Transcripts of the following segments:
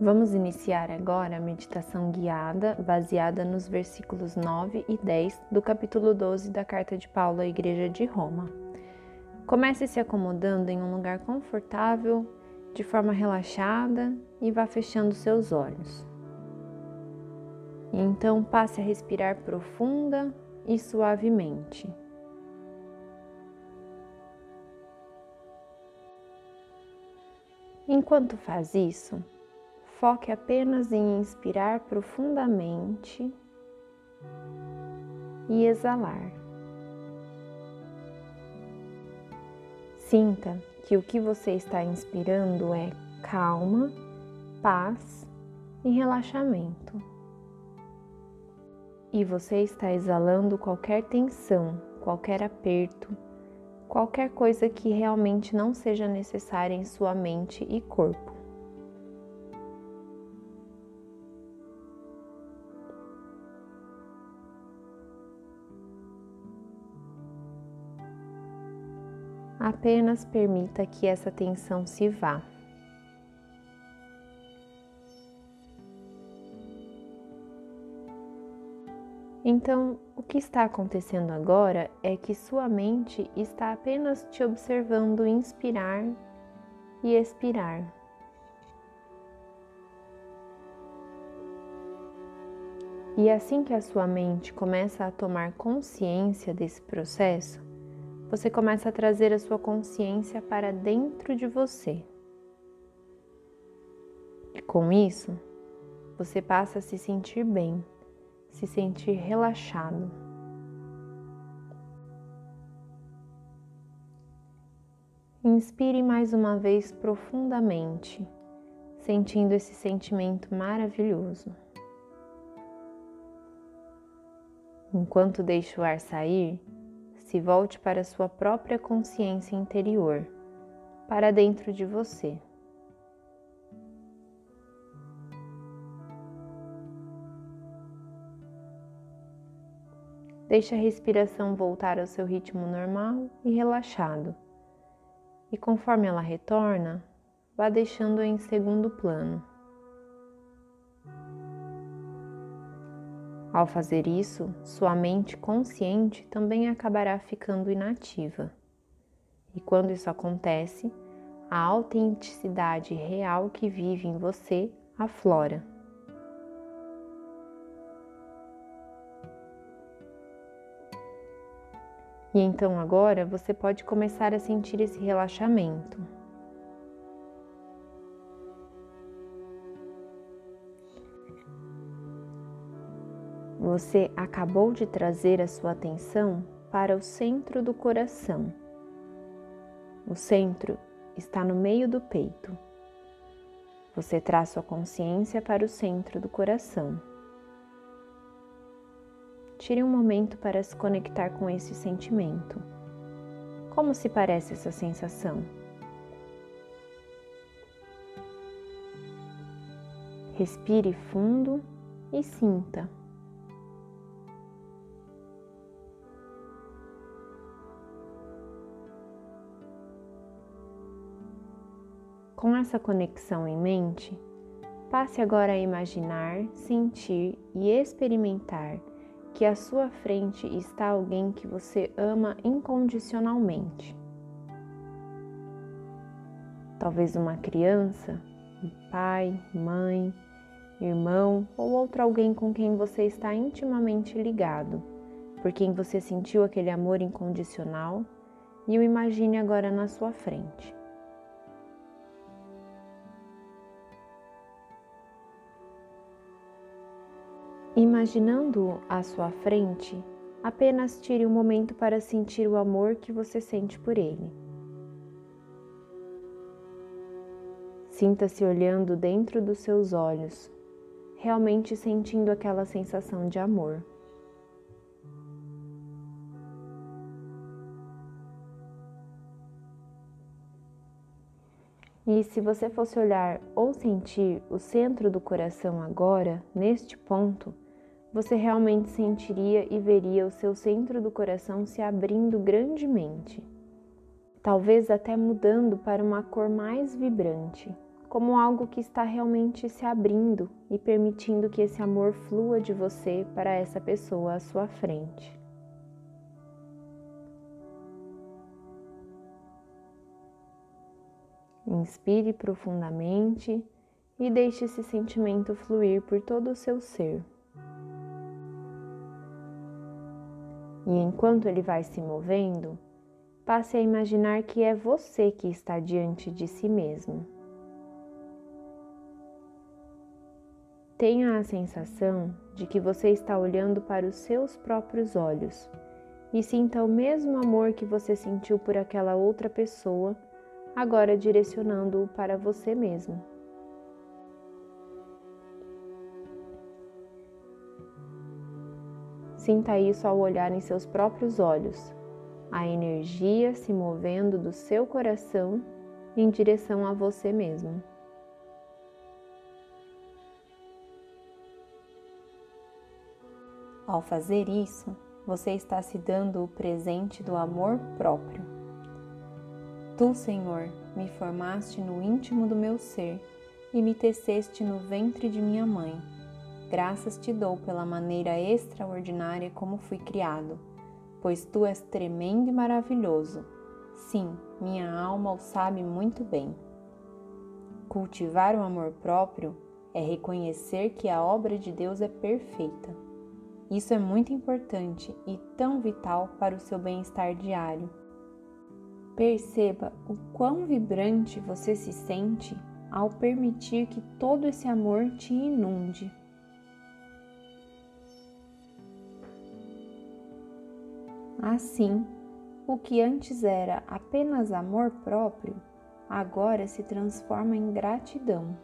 Vamos iniciar agora a meditação guiada baseada nos versículos 9 e 10 do capítulo 12 da Carta de Paulo à Igreja de Roma. Comece se acomodando em um lugar confortável, de forma relaxada e vá fechando seus olhos. Então passe a respirar profunda e suavemente. Enquanto faz isso, Foque apenas em inspirar profundamente e exalar. Sinta que o que você está inspirando é calma, paz e relaxamento. E você está exalando qualquer tensão, qualquer aperto, qualquer coisa que realmente não seja necessária em sua mente e corpo. Apenas permita que essa tensão se vá. Então, o que está acontecendo agora é que sua mente está apenas te observando inspirar e expirar. E assim que a sua mente começa a tomar consciência desse processo, você começa a trazer a sua consciência para dentro de você. E com isso, você passa a se sentir bem, se sentir relaxado. Inspire mais uma vez profundamente, sentindo esse sentimento maravilhoso. Enquanto deixa o ar sair, se volte para sua própria consciência interior, para dentro de você. Deixe a respiração voltar ao seu ritmo normal e relaxado. E conforme ela retorna, vá deixando-a em segundo plano. Ao fazer isso, sua mente consciente também acabará ficando inativa. E quando isso acontece, a autenticidade real que vive em você aflora. E então agora você pode começar a sentir esse relaxamento. Você acabou de trazer a sua atenção para o centro do coração. O centro está no meio do peito. Você traz sua consciência para o centro do coração. Tire um momento para se conectar com esse sentimento. Como se parece essa sensação? Respire fundo e sinta. Com essa conexão em mente, passe agora a imaginar, sentir e experimentar que à sua frente está alguém que você ama incondicionalmente. Talvez uma criança, um pai, mãe, irmão ou outro alguém com quem você está intimamente ligado, por quem você sentiu aquele amor incondicional e o imagine agora na sua frente. Imaginando-o à sua frente, apenas tire um momento para sentir o amor que você sente por ele. Sinta-se olhando dentro dos seus olhos, realmente sentindo aquela sensação de amor. E se você fosse olhar ou sentir o centro do coração agora, neste ponto, você realmente sentiria e veria o seu centro do coração se abrindo grandemente, talvez até mudando para uma cor mais vibrante, como algo que está realmente se abrindo e permitindo que esse amor flua de você para essa pessoa à sua frente. Inspire profundamente e deixe esse sentimento fluir por todo o seu ser. E enquanto ele vai se movendo, passe a imaginar que é você que está diante de si mesmo. Tenha a sensação de que você está olhando para os seus próprios olhos e sinta o mesmo amor que você sentiu por aquela outra pessoa, agora direcionando-o para você mesmo. Sinta isso ao olhar em seus próprios olhos, a energia se movendo do seu coração em direção a você mesmo. Ao fazer isso, você está se dando o presente do amor próprio. Tu, Senhor, me formaste no íntimo do meu ser e me teceste no ventre de minha mãe. Graças te dou pela maneira extraordinária como fui criado, pois tu és tremendo e maravilhoso. Sim, minha alma o sabe muito bem. Cultivar o amor próprio é reconhecer que a obra de Deus é perfeita. Isso é muito importante e tão vital para o seu bem-estar diário. Perceba o quão vibrante você se sente ao permitir que todo esse amor te inunde. Assim, o que antes era apenas amor próprio, agora se transforma em gratidão.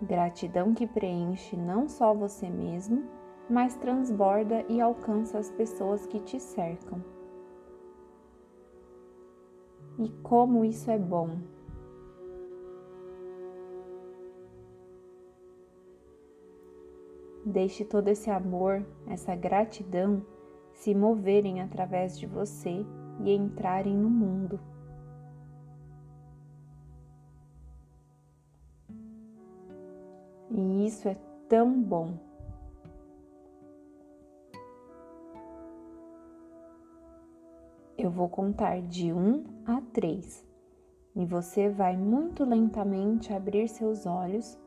Gratidão que preenche não só você mesmo, mas transborda e alcança as pessoas que te cercam. E como isso é bom! Deixe todo esse amor, essa gratidão se moverem através de você e entrarem no mundo. E isso é tão bom. Eu vou contar de um a três e você vai muito lentamente abrir seus olhos,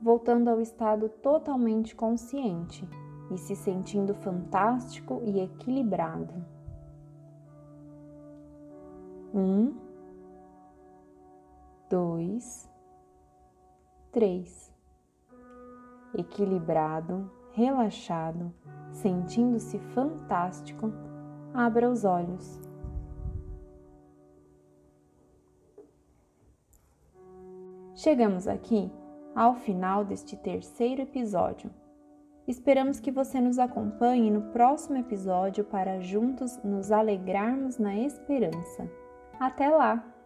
voltando ao estado totalmente consciente e se sentindo fantástico e equilibrado. Um, dois, três. Equilibrado, relaxado, sentindo-se fantástico, abra os olhos. Chegamos aqui ao final deste terceiro episódio. Esperamos que você nos acompanhe no próximo episódio para juntos nos alegrarmos na esperança. Até lá!